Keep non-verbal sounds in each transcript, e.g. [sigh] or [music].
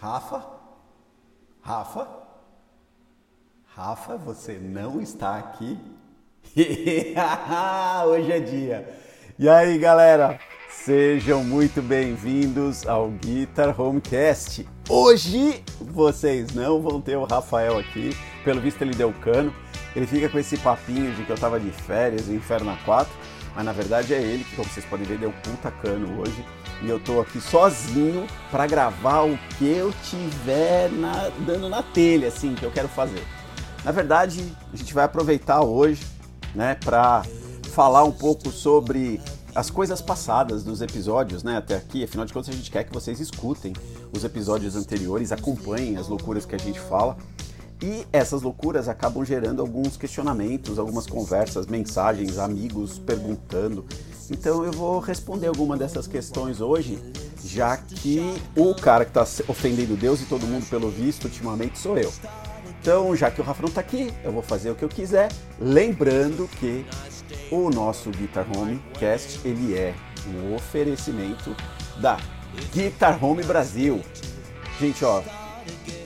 Rafa? Rafa? Rafa, você não está aqui? [laughs] Hoje é dia. E aí, galera? Sejam muito bem-vindos ao Guitar Homecast. Hoje vocês não vão ter o Rafael aqui, pelo visto ele deu cano. Ele fica com esse papinho de que eu tava de férias, Inferno 4, mas na verdade é ele que, como vocês podem ver, deu puta cano hoje e eu tô aqui sozinho para gravar o que eu tiver na, dando na telha, assim, que eu quero fazer. Na verdade, a gente vai aproveitar hoje, né, para falar um pouco sobre as coisas passadas dos episódios, né, até aqui. Afinal de contas, a gente quer que vocês escutem os episódios anteriores, acompanhem as loucuras que a gente fala. E essas loucuras acabam gerando alguns questionamentos, algumas conversas, mensagens, amigos perguntando. Então eu vou responder alguma dessas questões hoje, já que o cara que está ofendendo Deus e todo mundo pelo visto ultimamente sou eu. Então, já que o Rafa não está aqui, eu vou fazer o que eu quiser, lembrando que o nosso Guitar Home Cast ele é um oferecimento da Guitar Home Brasil. Gente, ó,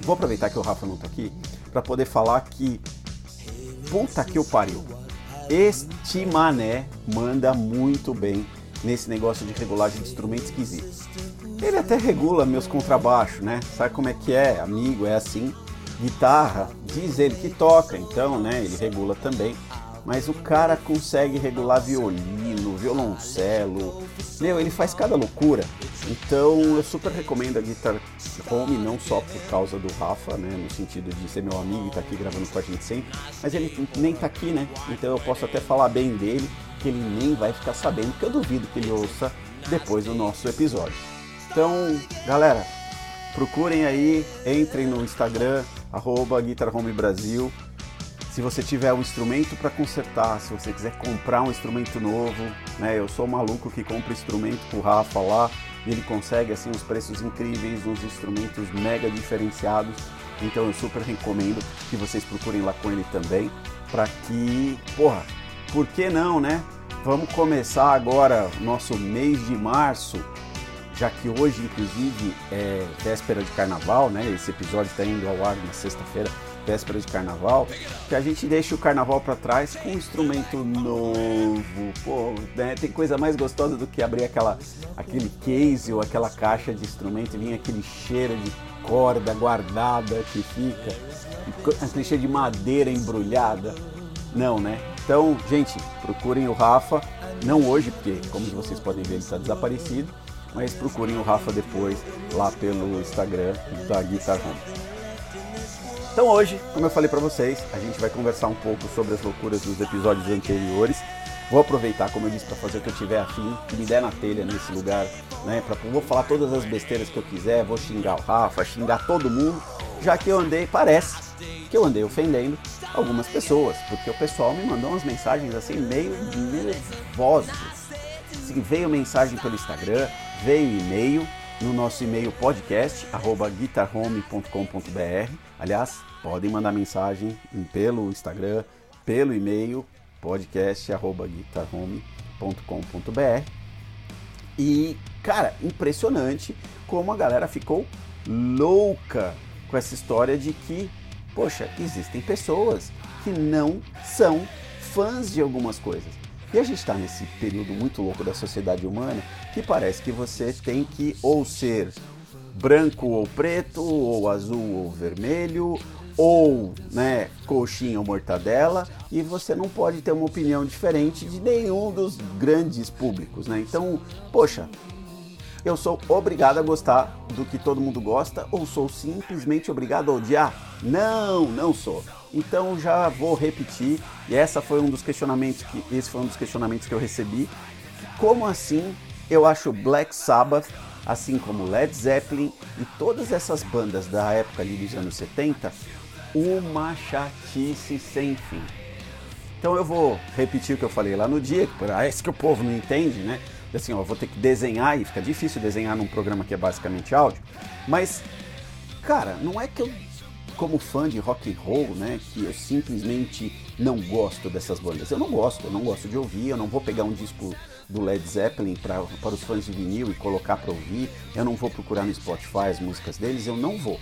vou aproveitar que o Rafa não está aqui para poder falar que puta que o pariu. Este mané manda muito bem nesse negócio de regulagem de instrumentos esquisitos. Ele até regula meus contrabaixos, né? Sabe como é que é? Amigo, é assim. Guitarra, diz ele que toca, então, né? Ele regula também. Mas o cara consegue regular violino, violoncelo. Meu, ele faz cada loucura. Então eu super recomendo a Guitar Home, não só por causa do Rafa, né, no sentido de ser meu amigo e estar tá aqui gravando com a gente sempre, mas ele nem tá aqui, né? Então eu posso até falar bem dele, que ele nem vai ficar sabendo, que eu duvido que ele ouça depois do nosso episódio. Então, galera, procurem aí, entrem no Instagram, arroba Guitar Home Brasil. Se você tiver um instrumento para consertar, se você quiser comprar um instrumento novo, né? Eu sou maluco que compra instrumento pro Rafa lá, e ele consegue assim uns preços incríveis, uns instrumentos mega diferenciados. Então eu super recomendo que vocês procurem lá com ele também, para que, porra, por que não, né? Vamos começar agora nosso mês de março, já que hoje inclusive é véspera de carnaval, né? Esse episódio está indo ao ar na sexta-feira véspera de carnaval, que a gente deixa o carnaval para trás com um instrumento novo. Pô, né? tem coisa mais gostosa do que abrir aquela, aquele case ou aquela caixa de instrumento e vir aquele cheiro de corda guardada que fica, aquele cheiro de madeira embrulhada. Não, né? Então, gente, procurem o Rafa, não hoje, porque como vocês podem ver ele está desaparecido, mas procurem o Rafa depois lá pelo Instagram da Guitar Home. Então hoje, como eu falei para vocês, a gente vai conversar um pouco sobre as loucuras dos episódios anteriores. Vou aproveitar, como eu disse, para fazer o que eu tiver afim, que me der na telha nesse lugar, né? Pra, vou falar todas as besteiras que eu quiser, vou xingar o Rafa, xingar todo mundo, já que eu andei, parece que eu andei ofendendo algumas pessoas, porque o pessoal me mandou umas mensagens assim meio nervosas. Assim, veio mensagem pelo Instagram, veio e-mail, no nosso e-mail podcast guitarhome.com.br. Aliás, podem mandar mensagem pelo Instagram, pelo e-mail podcast@guitarhome.com.br. E, cara, impressionante como a galera ficou louca com essa história de que, poxa, existem pessoas que não são fãs de algumas coisas. E a gente está nesse período muito louco da sociedade humana que parece que você tem que ou ser branco ou preto, ou azul ou vermelho, ou né, coxinha ou mortadela, e você não pode ter uma opinião diferente de nenhum dos grandes públicos. Né? Então, poxa, eu sou obrigado a gostar do que todo mundo gosta ou sou simplesmente obrigado a odiar? Não, não sou. Então já vou repetir, e essa foi um dos questionamentos que esse foi um dos questionamentos que eu recebi. Como assim eu acho Black Sabbath, assim como Led Zeppelin e todas essas bandas da época ali dos anos 70, uma chatice sem fim. Então eu vou repetir o que eu falei lá no dia, que parece que o povo não entende, né? Assim, ó, vou ter que desenhar e fica difícil desenhar num programa que é basicamente áudio. Mas, cara, não é que eu como fã de rock and roll, né, que eu simplesmente não gosto dessas bandas. Eu não gosto, eu não gosto de ouvir, eu não vou pegar um disco do Led Zeppelin pra, para os fãs de vinil e colocar para ouvir, eu não vou procurar no Spotify as músicas deles, eu não vou.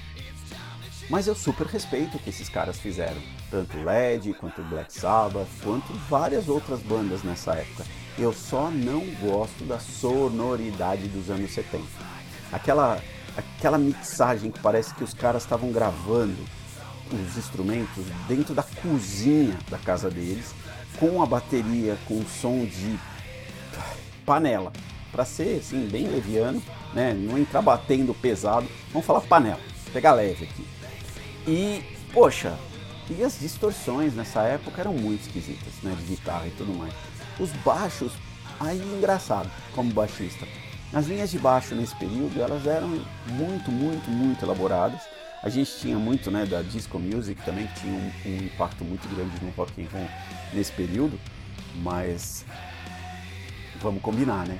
Mas eu super respeito o que esses caras fizeram, tanto o Led, quanto o Black Sabbath, quanto várias outras bandas nessa época. Eu só não gosto da sonoridade dos anos 70. Aquela, aquela mixagem que parece que os caras estavam gravando os instrumentos dentro da cozinha da casa deles, com a bateria com som de panela, para ser assim bem leviano, né? Não entrar batendo pesado. Vamos falar panela, pegar leve aqui. E poxa, e as distorções nessa época eram muito esquisitas, né? De guitarra e tudo mais. Os baixos, aí engraçado, como baixista. As linhas de baixo nesse período, elas eram muito, muito, muito elaboradas a gente tinha muito né, da disco music também, que tinha um, um impacto muito grande no rock and roll nesse período, mas vamos combinar, né?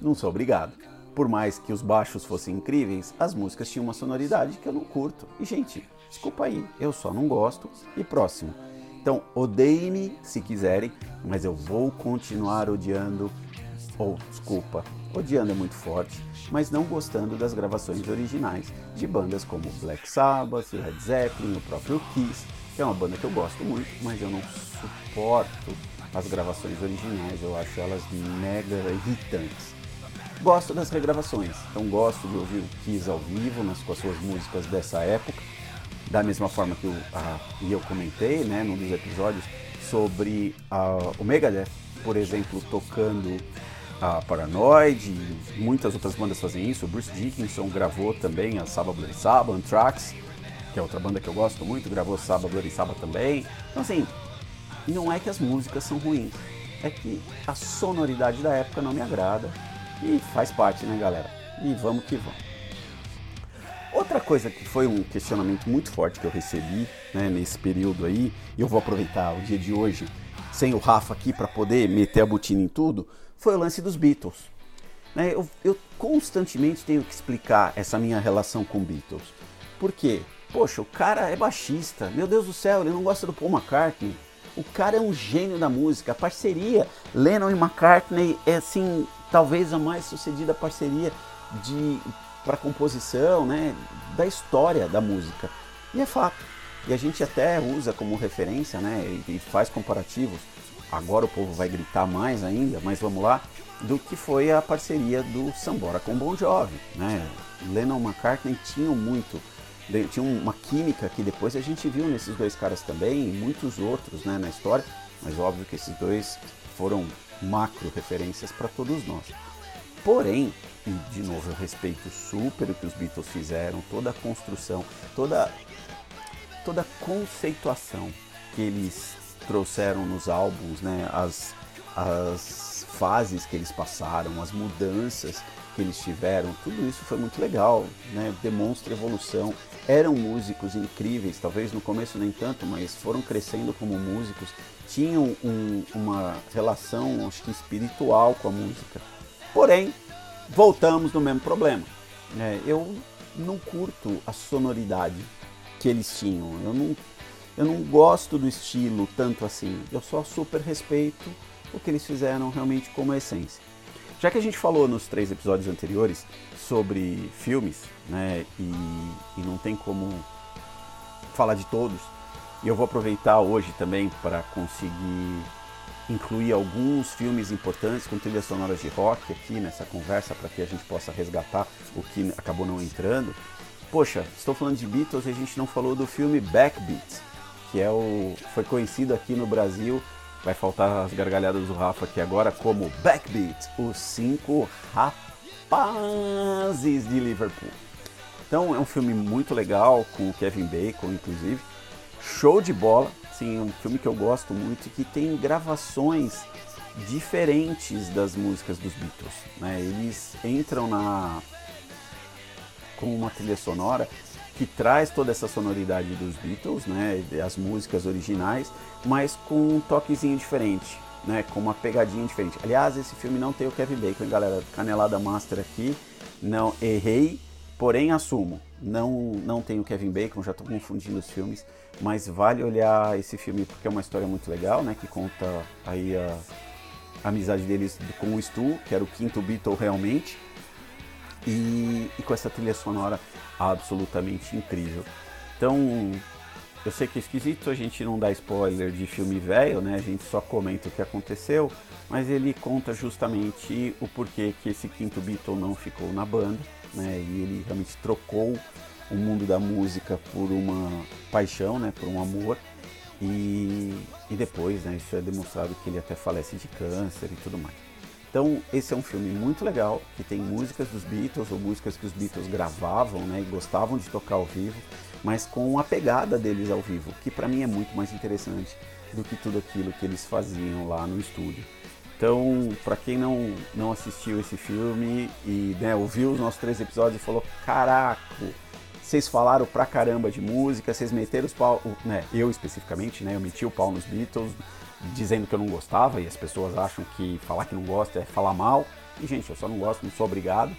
Não sou obrigado. Por mais que os baixos fossem incríveis, as músicas tinham uma sonoridade que eu não curto. E, gente, desculpa aí, eu só não gosto. E próximo. Então, odeiem-me se quiserem, mas eu vou continuar odiando. Ou, oh, desculpa, odiando é muito forte, mas não gostando das gravações originais de bandas como Black Sabbath, Led Zeppelin, o próprio Kiss, que é uma banda que eu gosto muito, mas eu não suporto as gravações originais, eu acho elas mega irritantes. Gosto das regravações, então gosto de ouvir o Kiss ao vivo nas, com as suas músicas dessa época, da mesma forma que eu, eu comentei né, num dos episódios sobre a, o Megadeth, por exemplo, tocando a Paranoid, muitas outras bandas fazem isso. O Bruce Dickinson gravou também a Saba Bloody Saba, Anthrax, que é outra banda que eu gosto muito, gravou Saba Bloody Saba também. Então assim, não é que as músicas são ruins, é que a sonoridade da época não me agrada e faz parte, né, galera? E vamos que vamos. Outra coisa que foi um questionamento muito forte que eu recebi né, nesse período aí, e eu vou aproveitar o dia de hoje sem o Rafa aqui para poder meter a botina em tudo, foi o lance dos Beatles. Né? Eu, eu, constantemente tenho que explicar essa minha relação com Beatles. Por quê? Poxa, o cara é baixista, meu Deus do céu, ele não gosta do Paul McCartney. O cara é um gênio da música. A parceria Lennon e McCartney é assim, talvez a mais sucedida parceria de para composição, né, da história da música. E é fato. E a gente até usa como referência, né, e faz comparativos agora o povo vai gritar mais ainda, mas vamos lá, do que foi a parceria do Sambora com Bon Jovi, né? Lennon e McCartney tinham muito, tinham uma química que depois a gente viu nesses dois caras também, e muitos outros, né, na história, mas óbvio que esses dois foram macro referências para todos nós. Porém, e de novo eu respeito super o que os Beatles fizeram, toda a construção, toda toda a conceituação que eles trouxeram nos álbuns, né, as, as fases que eles passaram, as mudanças que eles tiveram, tudo isso foi muito legal, né, demonstra evolução. Eram músicos incríveis, talvez no começo nem tanto, mas foram crescendo como músicos, tinham um, uma relação, acho que espiritual com a música. Porém, voltamos no mesmo problema. Né? Eu não curto a sonoridade que eles tinham. Eu não eu não gosto do estilo tanto assim. Eu só super respeito o que eles fizeram realmente como essência. Já que a gente falou nos três episódios anteriores sobre filmes, né, e, e não tem como falar de todos, e eu vou aproveitar hoje também para conseguir incluir alguns filmes importantes com trilhas sonoras de rock aqui nessa conversa para que a gente possa resgatar o que acabou não entrando. Poxa, estou falando de Beatles e a gente não falou do filme Backbeat, que é o foi conhecido aqui no Brasil, vai faltar as gargalhadas do Rafa aqui agora, como Backbeat, os cinco rapazes de Liverpool. Então é um filme muito legal, com o Kevin Bacon, inclusive. Show de bola, sim, é um filme que eu gosto muito e que tem gravações diferentes das músicas dos Beatles. Né? Eles entram na com uma trilha sonora que traz toda essa sonoridade dos Beatles, né, as músicas originais, mas com um toquezinho diferente, né, com uma pegadinha diferente. Aliás, esse filme não tem o Kevin Bacon, galera, canelada master aqui, não errei, Porém, assumo, não, não tem o Kevin Bacon, já estou confundindo os filmes, mas vale olhar esse filme porque é uma história muito legal, né? Que conta aí a, a amizade deles com o Stu, que era o quinto Beatle realmente, e, e com essa trilha sonora absolutamente incrível. Então, eu sei que é esquisito a gente não dar spoiler de filme velho, né? A gente só comenta o que aconteceu, mas ele conta justamente o porquê que esse quinto Beatle não ficou na banda, né? E ele realmente trocou o mundo da música por uma paixão, né? Por um amor. E, e depois, né? Isso é demonstrado que ele até falece de câncer e tudo mais. Então, esse é um filme muito legal, que tem músicas dos Beatles, ou músicas que os Beatles gravavam, né, e gostavam de tocar ao vivo, mas com a pegada deles ao vivo, que para mim é muito mais interessante do que tudo aquilo que eles faziam lá no estúdio. Então, para quem não, não assistiu esse filme e né, ouviu os nossos três episódios e falou: Caraca, vocês falaram pra caramba de música, vocês meteram os pau, né, eu especificamente, né, eu meti o pau nos Beatles, dizendo que eu não gostava, e as pessoas acham que falar que não gosta é falar mal. E, gente, eu só não gosto, não sou obrigado.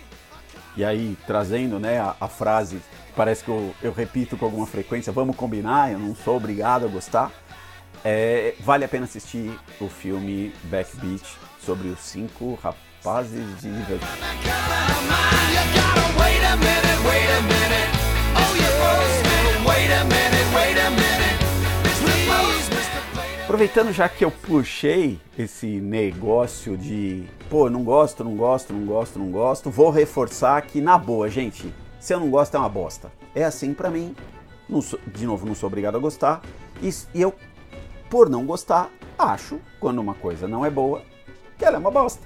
E aí, trazendo né, a, a frase, parece que eu, eu, repito com alguma frequência, vamos combinar, eu não sou obrigado a gostar. É, vale a pena assistir o filme Backbeat sobre os cinco rapazes de. Aproveitando já que eu puxei esse negócio de, pô, não gosto, não gosto, não gosto, não gosto, vou reforçar que na boa, gente, se eu não gosto é uma bosta. É assim para mim. Sou, de novo, não sou obrigado a gostar. E, e eu, por não gostar, acho, quando uma coisa não é boa, que ela é uma bosta.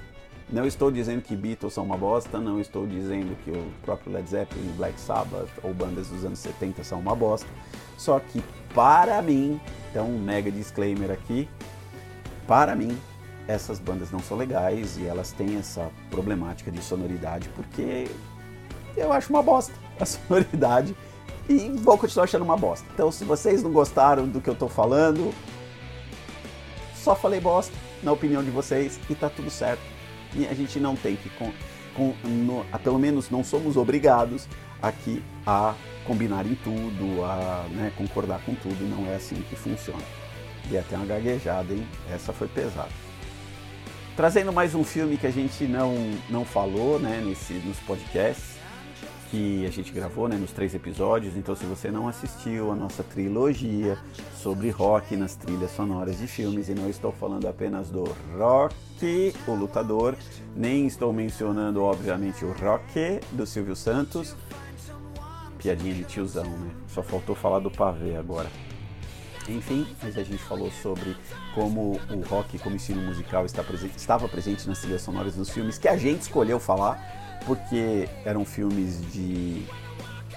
Não estou dizendo que Beatles são uma bosta, não estou dizendo que o próprio Led Zeppelin, Black Sabbath ou bandas dos anos 70 são uma bosta. Só que para mim, então um mega disclaimer aqui, para mim essas bandas não são legais e elas têm essa problemática de sonoridade porque eu acho uma bosta [laughs] a sonoridade e vou continuar achando uma bosta. Então se vocês não gostaram do que eu tô falando, só falei bosta na opinião de vocês e tá tudo certo. E a gente não tem que com, com no, pelo menos não somos obrigados aqui a combinar em tudo, a né, concordar com tudo, não é assim que funciona. E até uma gaguejada, hein? Essa foi pesada. Trazendo mais um filme que a gente não, não falou né, nesse, nos podcasts, que a gente gravou né, nos três episódios. Então, se você não assistiu a nossa trilogia sobre rock nas trilhas sonoras de filmes, e não estou falando apenas do Rock, o lutador, nem estou mencionando, obviamente, o Rock do Silvio Santos, piadinha de tiozão, né? Só faltou falar do pavê agora. Enfim, mas a gente falou sobre como o rock como ensino musical presente, estava presente nas trilhas sonoras dos filmes que a gente escolheu falar, porque eram filmes de,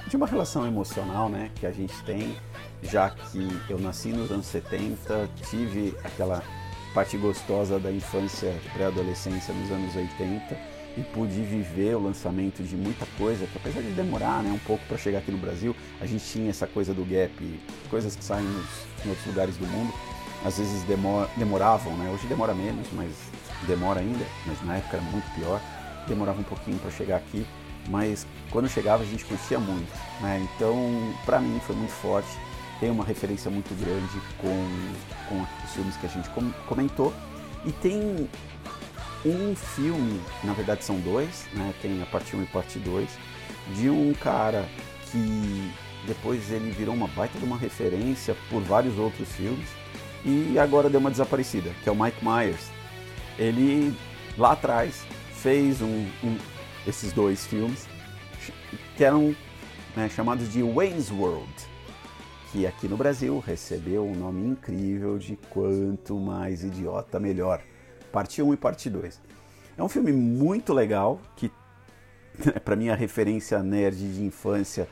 de uma relação emocional né, que a gente tem, já que eu nasci nos anos 70, tive aquela parte gostosa da infância pré-adolescência nos anos 80 e pude viver o lançamento de muita coisa, que apesar de demorar né, um pouco para chegar aqui no Brasil, a gente tinha essa coisa do gap, coisas que saem nos, em outros lugares do mundo, às vezes demor, demoravam, né? hoje demora menos, mas demora ainda, mas na época era muito pior, demorava um pouquinho para chegar aqui, mas quando chegava a gente curtia muito, né? então para mim foi muito forte, tem uma referência muito grande com, com os filmes que a gente comentou, e tem um filme, na verdade são dois, né? Tem a parte 1 e a parte 2, de um cara que depois ele virou uma baita de uma referência por vários outros filmes e agora deu uma desaparecida, que é o Mike Myers. Ele lá atrás fez um, um esses dois filmes que eram né, chamados de Wayne's World, que aqui no Brasil recebeu um nome incrível de quanto mais idiota melhor parte 1 e parte 2. É um filme muito legal, que para mim a referência nerd de infância,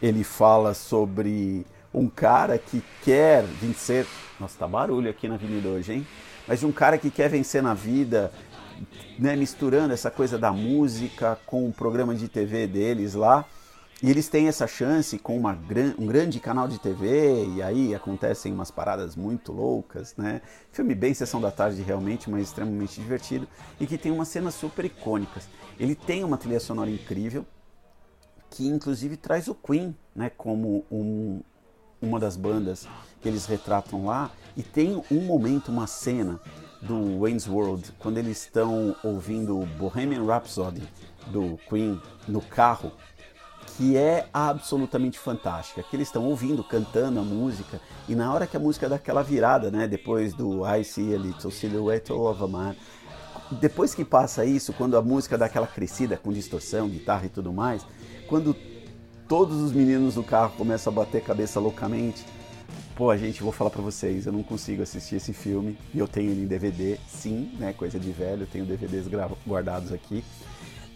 ele fala sobre um cara que quer vencer. Nossa, tá barulho aqui na avenida hoje, hein? Mas um cara que quer vencer na vida, né, misturando essa coisa da música com o programa de TV deles lá. E eles têm essa chance com uma, um grande canal de TV, e aí acontecem umas paradas muito loucas, né? Filme bem sessão da tarde realmente, mas extremamente divertido, e que tem umas cenas super icônicas. Ele tem uma trilha sonora incrível, que inclusive traz o Queen, né, como um, uma das bandas que eles retratam lá, e tem um momento, uma cena do Wayne's World, quando eles estão ouvindo Bohemian Rhapsody do Queen no carro, que é absolutamente fantástica. Que eles estão ouvindo, cantando a música, e na hora que a música dá aquela virada, né, depois do I See a Little Silhouette of a Man, depois que passa isso, quando a música dá aquela crescida com distorção, guitarra e tudo mais, quando todos os meninos do carro começam a bater cabeça loucamente, pô, gente, vou falar para vocês, eu não consigo assistir esse filme e eu tenho ele em DVD, sim, né, coisa de velho, eu tenho DVDs guardados aqui.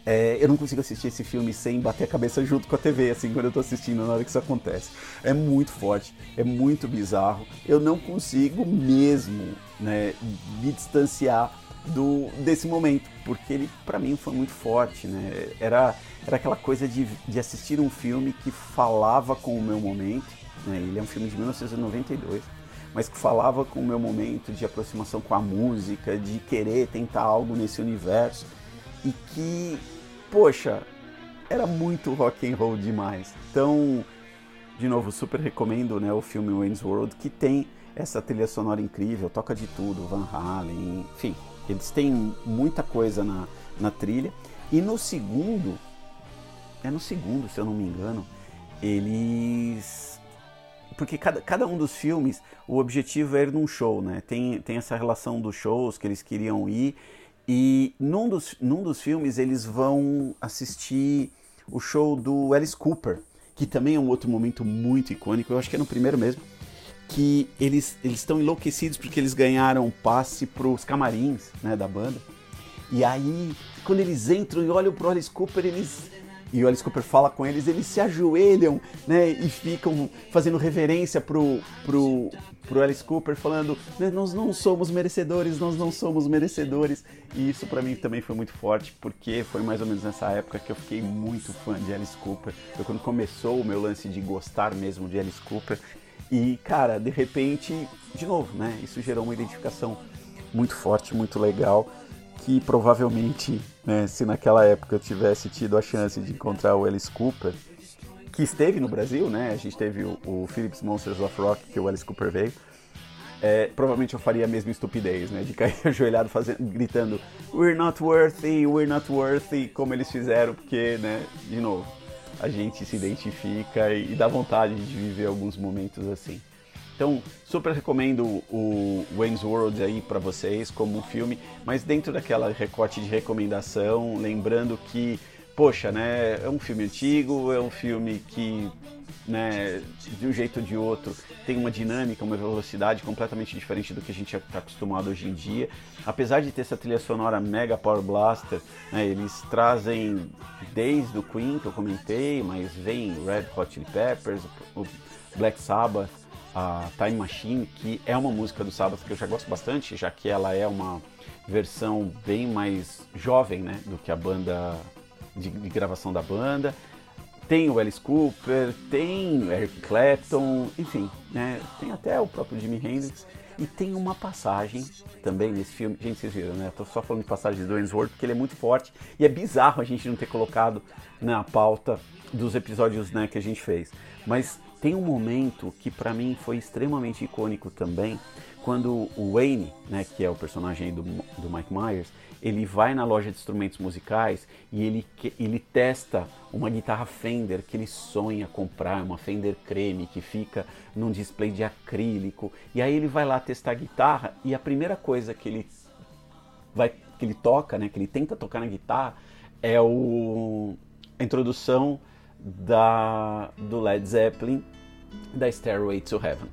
É, eu não consigo assistir esse filme sem bater a cabeça junto com a TV, assim, quando eu tô assistindo, na hora que isso acontece. É muito forte, é muito bizarro. Eu não consigo mesmo, né, me distanciar do desse momento, porque ele para mim foi muito forte, né? Era era aquela coisa de, de assistir um filme que falava com o meu momento, né? Ele é um filme de 1992, mas que falava com o meu momento de aproximação com a música, de querer tentar algo nesse universo e que, poxa, era muito rock and roll demais. Então, de novo, super recomendo, né, o filme Wayne's World que tem essa trilha sonora incrível, toca de tudo, Van Halen, enfim, eles têm muita coisa na, na trilha. E no segundo, é no segundo, se eu não me engano, eles. Porque cada, cada um dos filmes, o objetivo é ir num show, né? Tem, tem essa relação dos shows que eles queriam ir. E num dos, num dos filmes eles vão assistir o show do Alice Cooper, que também é um outro momento muito icônico. Eu acho que é no primeiro mesmo que eles estão enlouquecidos porque eles ganharam passe para os camarins né, da banda. E aí, quando eles entram e olham pro Alice Cooper, eles e o Alice Cooper fala com eles, eles se ajoelham, né, e ficam fazendo reverência pro, pro, pro Alice Cooper, falando, né, nós não somos merecedores, nós não somos merecedores. E isso para mim também foi muito forte, porque foi mais ou menos nessa época que eu fiquei muito fã de Alice Cooper. Foi quando começou o meu lance de gostar mesmo de Alice Cooper. E, cara, de repente, de novo, né? Isso gerou uma identificação muito forte, muito legal, que provavelmente, né, se naquela época eu tivesse tido a chance de encontrar o Alice Cooper, que esteve no Brasil, né? A gente teve o, o Philips Monsters of Rock, que o Alice Cooper veio. É, provavelmente eu faria a mesma estupidez, né? De cair [laughs] ajoelhado fazendo, gritando We're not worthy, we're not worthy, como eles fizeram, porque, né, de novo, a gente se identifica e, dá vontade de viver alguns momentos assim. Então, super recomendo o Wayne's World aí para vocês como um filme, mas dentro daquela recorte de recomendação, lembrando que, poxa, né, é um filme antigo, é um filme que né, de um jeito ou de outro, tem uma dinâmica, uma velocidade completamente diferente do que a gente está acostumado hoje em dia. Apesar de ter essa trilha sonora mega Power Blaster, né, eles trazem desde o Queen, que eu comentei, mas vem Red Hot Chili Peppers, o Black Sabbath, a Time Machine, que é uma música do Sabbath que eu já gosto bastante, já que ela é uma versão bem mais jovem né, do que a banda de, de gravação da banda. Tem o Alice Cooper, tem Eric Clapton, enfim, né? Tem até o próprio Jimi Hendrix. E tem uma passagem também nesse filme. Gente, vocês viram, né? Tô só falando de passagens do Ainsworth porque ele é muito forte. E é bizarro a gente não ter colocado na pauta dos episódios né, que a gente fez. Mas tem um momento que para mim foi extremamente icônico também, quando o Wayne, né, que é o personagem do, do Mike Myers, ele vai na loja de instrumentos musicais e ele, ele testa uma guitarra Fender que ele sonha comprar, uma Fender Creme que fica num display de acrílico. E aí ele vai lá testar a guitarra e a primeira coisa que ele vai que ele toca, né, que ele tenta tocar na guitarra é o a introdução da do Led Zeppelin da Stairway to Heaven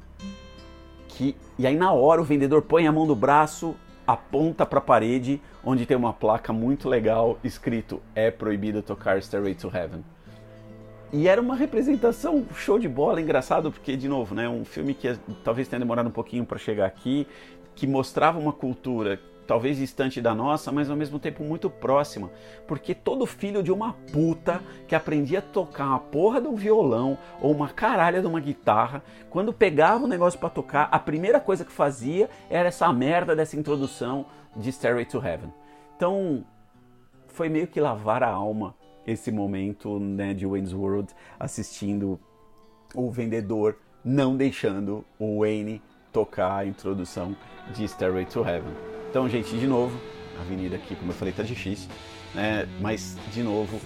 que e aí na hora o vendedor põe a mão no braço, aponta para a parede onde tem uma placa muito legal escrito é proibido tocar Stairway to Heaven. E era uma representação show de bola, engraçado, porque, de novo, né, um filme que talvez tenha demorado um pouquinho para chegar aqui, que mostrava uma cultura talvez distante da nossa, mas ao mesmo tempo muito próxima, porque todo filho de uma puta que aprendia a tocar uma porra de um violão ou uma caralha de uma guitarra, quando pegava o negócio para tocar, a primeira coisa que fazia era essa merda dessa introdução de Stairway to Heaven. Então, foi meio que lavar a alma esse momento né, de Wayne's World assistindo o vendedor não deixando o Wayne tocar a introdução de Stairway to Heaven. Então, gente, de novo, a avenida aqui, como eu falei, tá difícil, né? Mas, de novo,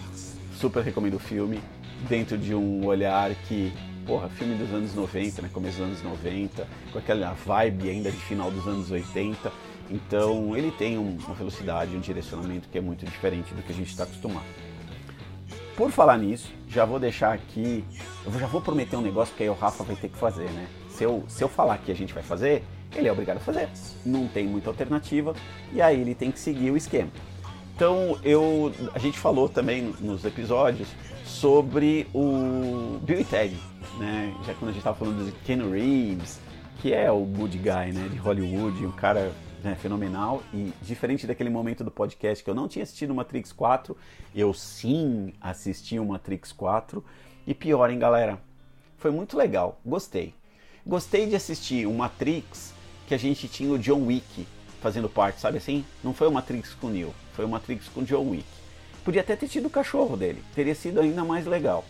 super recomendo o filme, dentro de um olhar que, porra, filme dos anos 90, né? Começo dos anos 90, com aquela vibe ainda de final dos anos 80. Então, ele tem uma velocidade, um direcionamento que é muito diferente do que a gente está acostumado. Por falar nisso, já vou deixar aqui, eu já vou prometer um negócio que aí o Rafa vai ter que fazer, né? Se eu, se eu falar que a gente vai fazer, ele é obrigado a fazer. Não tem muita alternativa e aí ele tem que seguir o esquema. Então eu, a gente falou também nos episódios sobre o Bill e Ted, né? Já quando a gente estava falando de Ken Reeves, que é o good guy, né? De Hollywood, um cara né, fenomenal. E diferente daquele momento do podcast que eu não tinha assistido Matrix 4, eu sim assisti o Matrix 4. E pior, hein, galera? Foi muito legal, gostei. Gostei de assistir o Matrix que a gente tinha o John Wick fazendo parte, sabe assim? Não foi o Matrix com o Neo, foi o Matrix com o John Wick. Podia até ter tido o cachorro dele, teria sido ainda mais legal.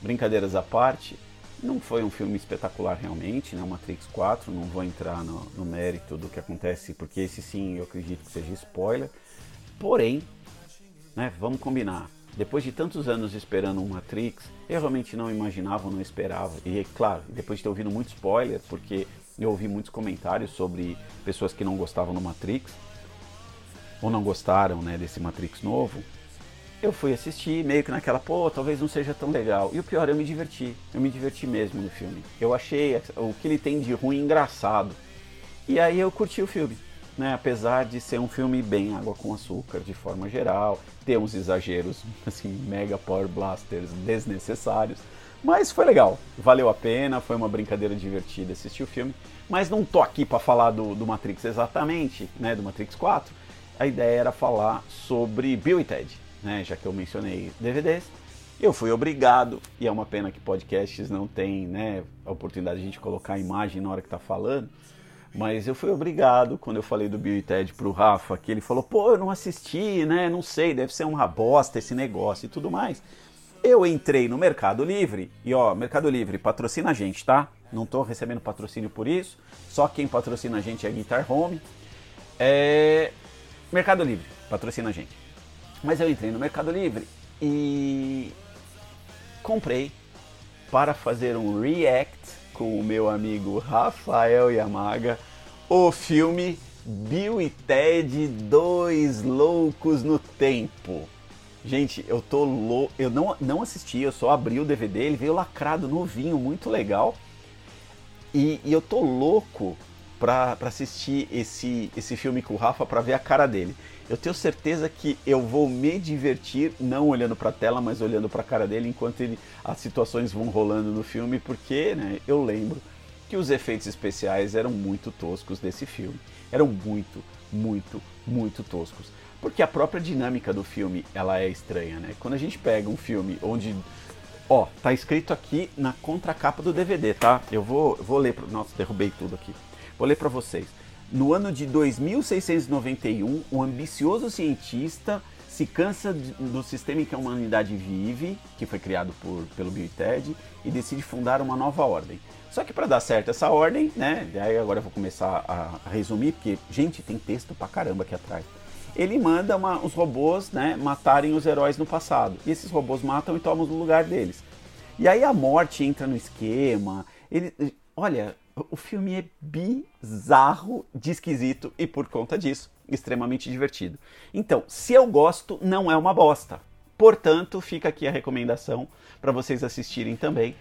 Brincadeiras à parte, não foi um filme espetacular realmente, né? O Matrix 4, não vou entrar no, no, mérito do que acontece, porque esse sim eu acredito que seja spoiler. Porém, né, vamos combinar. Depois de tantos anos esperando um Matrix, eu realmente não imaginava, não esperava. E claro, depois de ter ouvido muito spoiler, porque eu ouvi muitos comentários sobre pessoas que não gostavam do Matrix, ou não gostaram né, desse Matrix novo, eu fui assistir meio que naquela, pô, talvez não seja tão legal. E o pior, eu me diverti. Eu me diverti mesmo no filme. Eu achei o que ele tem de ruim engraçado. E aí eu curti o filme. Né? Apesar de ser um filme bem água com açúcar de forma geral, ter uns exageros, [laughs] assim, mega power blasters desnecessários. Mas foi legal, valeu a pena, foi uma brincadeira divertida assistir o filme. Mas não tô aqui para falar do, do Matrix exatamente, né? Do Matrix 4. A ideia era falar sobre Bill e Ted né, já que eu mencionei DVDs, eu fui obrigado, e é uma pena que podcasts não tem né, a oportunidade de a gente colocar a imagem na hora que está falando, mas eu fui obrigado, quando eu falei do Bill e Ted pro Rafa, que ele falou, pô, eu não assisti, né, não sei, deve ser uma bosta esse negócio e tudo mais. Eu entrei no Mercado Livre, e ó, Mercado Livre patrocina a gente, tá? Não tô recebendo patrocínio por isso, só quem patrocina a gente é Guitar Home. É... Mercado Livre patrocina a gente. Mas eu entrei no Mercado Livre e comprei para fazer um react com o meu amigo Rafael Yamaga o filme Bill e Ted Dois Loucos no Tempo. Gente, eu tô louco. Eu não, não assisti, eu só abri o DVD, ele veio lacrado novinho, muito legal. E, e eu tô louco pra, pra assistir esse, esse filme com o Rafa pra ver a cara dele eu tenho certeza que eu vou me divertir, não olhando para a tela, mas olhando para a cara dele enquanto ele, as situações vão rolando no filme, porque né, eu lembro que os efeitos especiais eram muito toscos desse filme. Eram muito, muito, muito toscos. Porque a própria dinâmica do filme, ela é estranha, né? Quando a gente pega um filme onde Ó, tá escrito aqui na contracapa do DVD, tá? Eu vou, vou ler. Pro... Nossa, derrubei tudo aqui. Vou ler para vocês. No ano de 2691, um ambicioso cientista se cansa do sistema em que a humanidade vive, que foi criado por, pelo Bill e Ted, e decide fundar uma nova ordem. Só que para dar certo essa ordem, né? Aí agora eu vou começar a resumir, porque, gente, tem texto pra caramba aqui atrás. Ele manda uma, os robôs né, matarem os heróis no passado. E esses robôs matam e tomam o lugar deles. E aí a morte entra no esquema. Ele, olha, o filme é bizarro de esquisito e por conta disso, extremamente divertido. Então, se eu gosto, não é uma bosta. Portanto, fica aqui a recomendação para vocês assistirem também.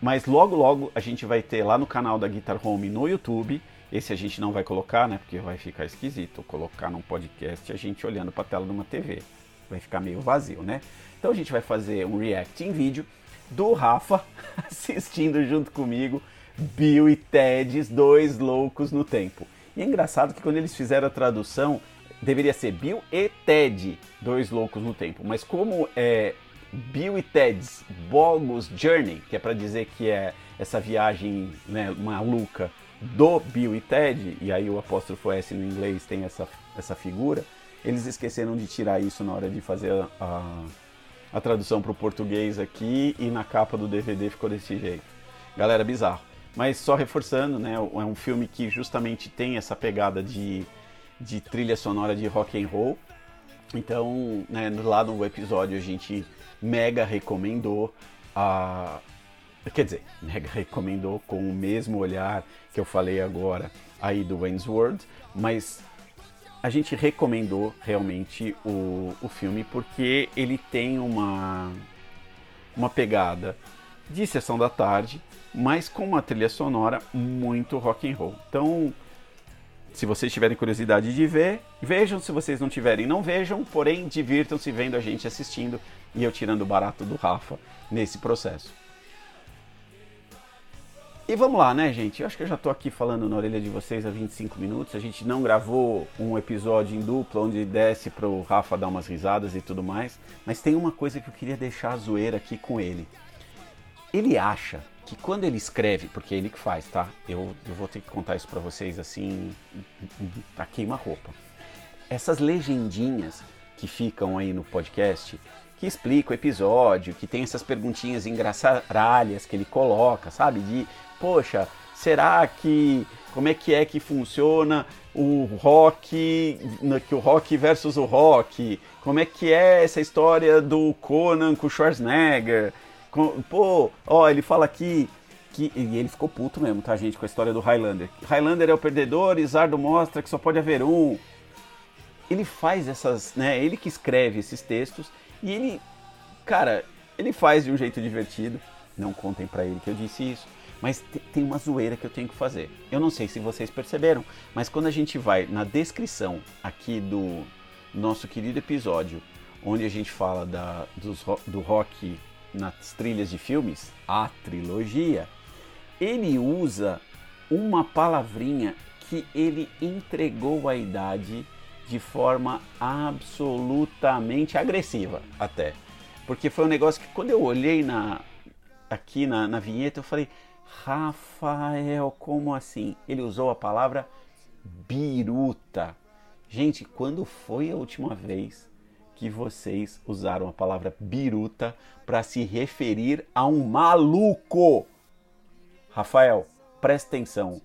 Mas logo logo a gente vai ter lá no canal da Guitar Home no YouTube. Esse a gente não vai colocar, né? Porque vai ficar esquisito colocar num podcast a gente olhando para a tela de uma TV. Vai ficar meio vazio, né? Então a gente vai fazer um react em vídeo do Rafa [laughs] assistindo junto comigo Bill e Ted, dois loucos no tempo. E é engraçado que quando eles fizeram a tradução, deveria ser Bill e Ted, dois loucos no tempo. Mas como é Bill e Ted's Bogus Journey, que é para dizer que é essa viagem né, maluca do Bill e Ted, e aí o apóstrofo S no inglês tem essa, essa figura, eles esqueceram de tirar isso na hora de fazer a, a tradução para o português aqui e na capa do DVD ficou desse jeito. Galera, bizarro. Mas só reforçando, né? É um filme que justamente tem essa pegada de, de trilha sonora de rock and roll. Então, né, lá no episódio a gente mega recomendou a. Quer dizer, mega [laughs] recomendou com o mesmo olhar que eu falei agora aí do Wayne's World, mas a gente recomendou realmente o, o filme porque ele tem uma, uma pegada de sessão da tarde, mas com uma trilha sonora muito rock and roll. Então, se vocês tiverem curiosidade de ver, vejam. Se vocês não tiverem, não vejam. Porém, divirtam-se vendo a gente assistindo e eu tirando o barato do Rafa nesse processo. E vamos lá, né, gente? Eu acho que eu já tô aqui falando na orelha de vocês há 25 minutos. A gente não gravou um episódio em dupla onde desce pro Rafa dar umas risadas e tudo mais. Mas tem uma coisa que eu queria deixar a zoeira aqui com ele. Ele acha que quando ele escreve, porque é ele que faz, tá? Eu, eu vou ter que contar isso para vocês assim, a queima-roupa. Essas legendinhas que ficam aí no podcast, que explica o episódio, que tem essas perguntinhas engraçaralhas que ele coloca, sabe? De, poxa, será que como é que é que funciona o rock, que o rock versus o rock? Como é que é essa história do Conan com o Schwarzenegger? Pô, ó, ele fala aqui que e ele ficou puto mesmo, tá, gente, com a história do Highlander. Highlander é o perdedor e Zardo mostra que só pode haver um. Ele faz essas, né? Ele que escreve esses textos e ele, cara, ele faz de um jeito divertido. Não contem para ele que eu disse isso. Mas tem uma zoeira que eu tenho que fazer. Eu não sei se vocês perceberam, mas quando a gente vai na descrição aqui do nosso querido episódio, onde a gente fala da, dos, do rock nas trilhas de filmes, a trilogia, ele usa uma palavrinha que ele entregou à idade de forma absolutamente agressiva até. Porque foi um negócio que quando eu olhei na, aqui na, na vinheta, eu falei, Rafael, como assim? Ele usou a palavra biruta. Gente, quando foi a última vez que vocês usaram a palavra biruta para se referir a um maluco? Rafael, presta atenção.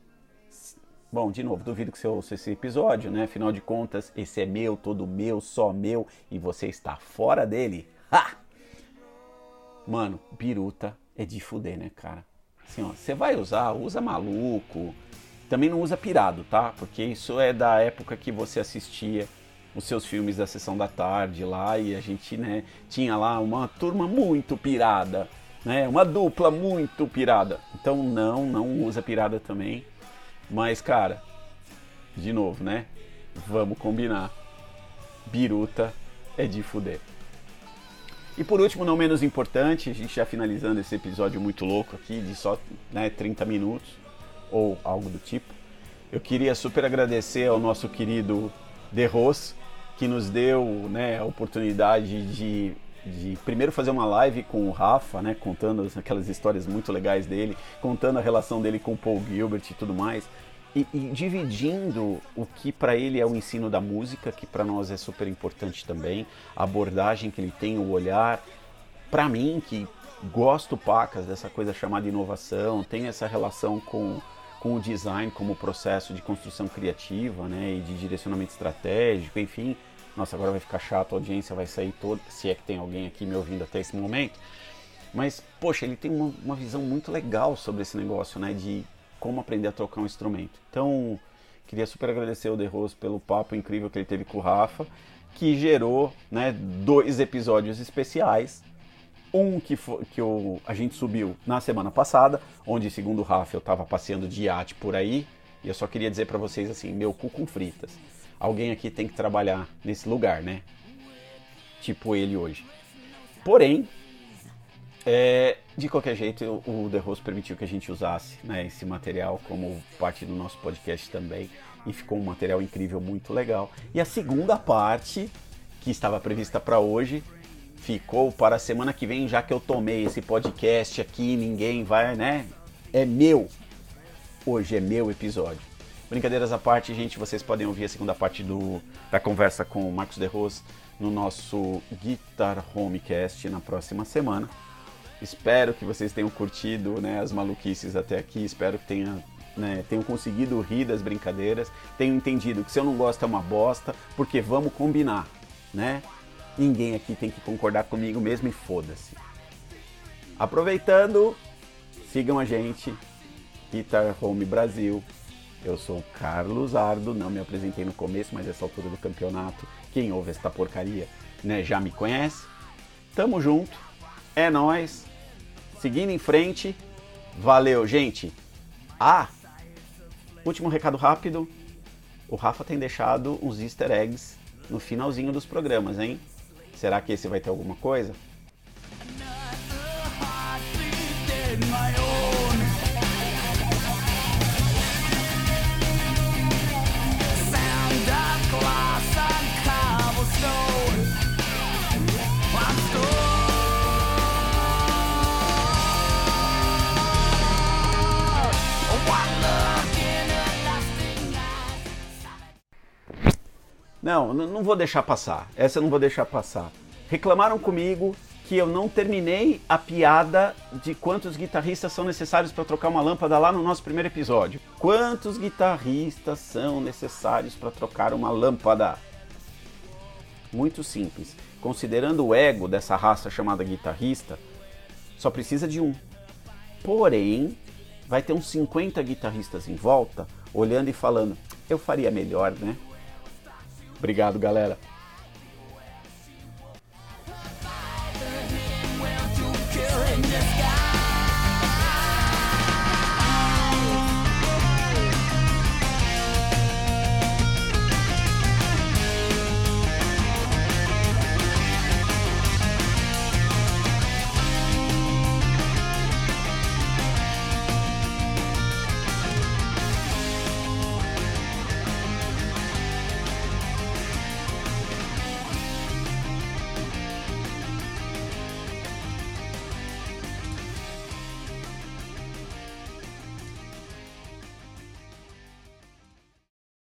Bom, de novo, duvido que você ouça esse episódio, né? Afinal de contas, esse é meu, todo meu, só meu, e você está fora dele. Ha! Mano, biruta é de fuder, né, cara? Assim, ó, você vai usar, usa maluco. Também não usa pirado, tá? Porque isso é da época que você assistia os seus filmes da sessão da tarde lá e a gente, né, tinha lá uma turma muito pirada, né? Uma dupla muito pirada. Então não, não usa pirada também. Mas, cara, de novo, né? Vamos combinar. Biruta é de fuder. E por último, não menos importante, a gente já finalizando esse episódio muito louco aqui, de só né, 30 minutos, ou algo do tipo. Eu queria super agradecer ao nosso querido De Ros, que nos deu né, a oportunidade de, de primeiro fazer uma live com o Rafa, né, contando aquelas histórias muito legais dele, contando a relação dele com o Paul Gilbert e tudo mais e, e dividindo o que para ele é o ensino da música, que para nós é super importante também, a abordagem que ele tem, o olhar. Para mim, que gosto pacas dessa coisa chamada inovação, tem essa relação com, com o design como processo de construção criativa né, e de direcionamento estratégico, enfim. Nossa, agora vai ficar chato, a audiência vai sair toda, se é que tem alguém aqui me ouvindo até esse momento. Mas, poxa, ele tem uma, uma visão muito legal sobre esse negócio, né? De como aprender a tocar um instrumento. Então, queria super agradecer o De Rose pelo papo incrível que ele teve com o Rafa, que gerou né, dois episódios especiais. Um que, foi, que eu, a gente subiu na semana passada, onde, segundo o Rafa, eu estava passeando de iate por aí. E eu só queria dizer para vocês assim: meu cu com fritas. Alguém aqui tem que trabalhar nesse lugar, né? Tipo ele hoje. Porém, é, de qualquer jeito, o The Rose permitiu que a gente usasse né, esse material como parte do nosso podcast também. E ficou um material incrível, muito legal. E a segunda parte, que estava prevista para hoje, ficou para a semana que vem, já que eu tomei esse podcast aqui, ninguém vai, né? É meu. Hoje é meu episódio. Brincadeiras à parte, gente, vocês podem ouvir a segunda parte do, da conversa com o Marcos De Rose no nosso Guitar Homecast na próxima semana. Espero que vocês tenham curtido né, as maluquices até aqui, espero que tenha, né, tenham conseguido rir das brincadeiras, tenham entendido que se eu não gosto é uma bosta, porque vamos combinar, né? Ninguém aqui tem que concordar comigo mesmo e foda-se. Aproveitando, sigam a gente, Guitar Home Brasil. Eu sou o Carlos Ardo, não me apresentei no começo, mas essa altura do campeonato, quem ouve esta porcaria, né, já me conhece. Tamo junto, é nós. Seguindo em frente, valeu, gente. Ah, último recado rápido. O Rafa tem deixado uns easter eggs no finalzinho dos programas, hein? Será que esse vai ter alguma coisa? Não, não vou deixar passar. Essa eu não vou deixar passar. Reclamaram comigo que eu não terminei a piada de quantos guitarristas são necessários para trocar uma lâmpada lá no nosso primeiro episódio. Quantos guitarristas são necessários para trocar uma lâmpada? Muito simples. Considerando o ego dessa raça chamada guitarrista, só precisa de um. Porém, vai ter uns 50 guitarristas em volta olhando e falando: eu faria melhor, né? Obrigado, galera.